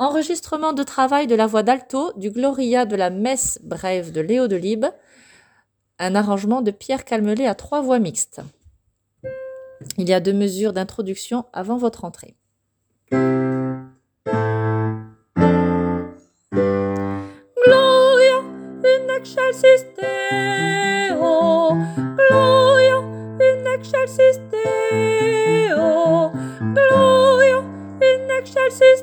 Enregistrement de travail de la voix d'alto du Gloria de la messe brève de Léo Delibes. Un arrangement de Pierre Calmelet à trois voix mixtes. Il y a deux mesures d'introduction avant votre entrée. Gloria in excelsis Gloria in excelsis Gloria in excelsis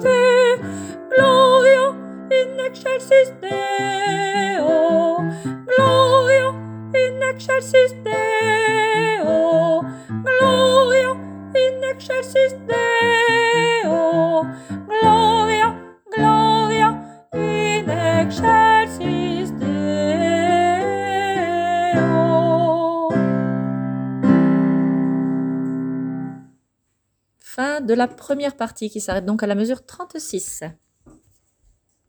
te, Gloria in excelsis Deo, Gloria in excelsis Deo, Gloria in excelsis Deo, De la première partie qui s'arrête donc à la mesure 36.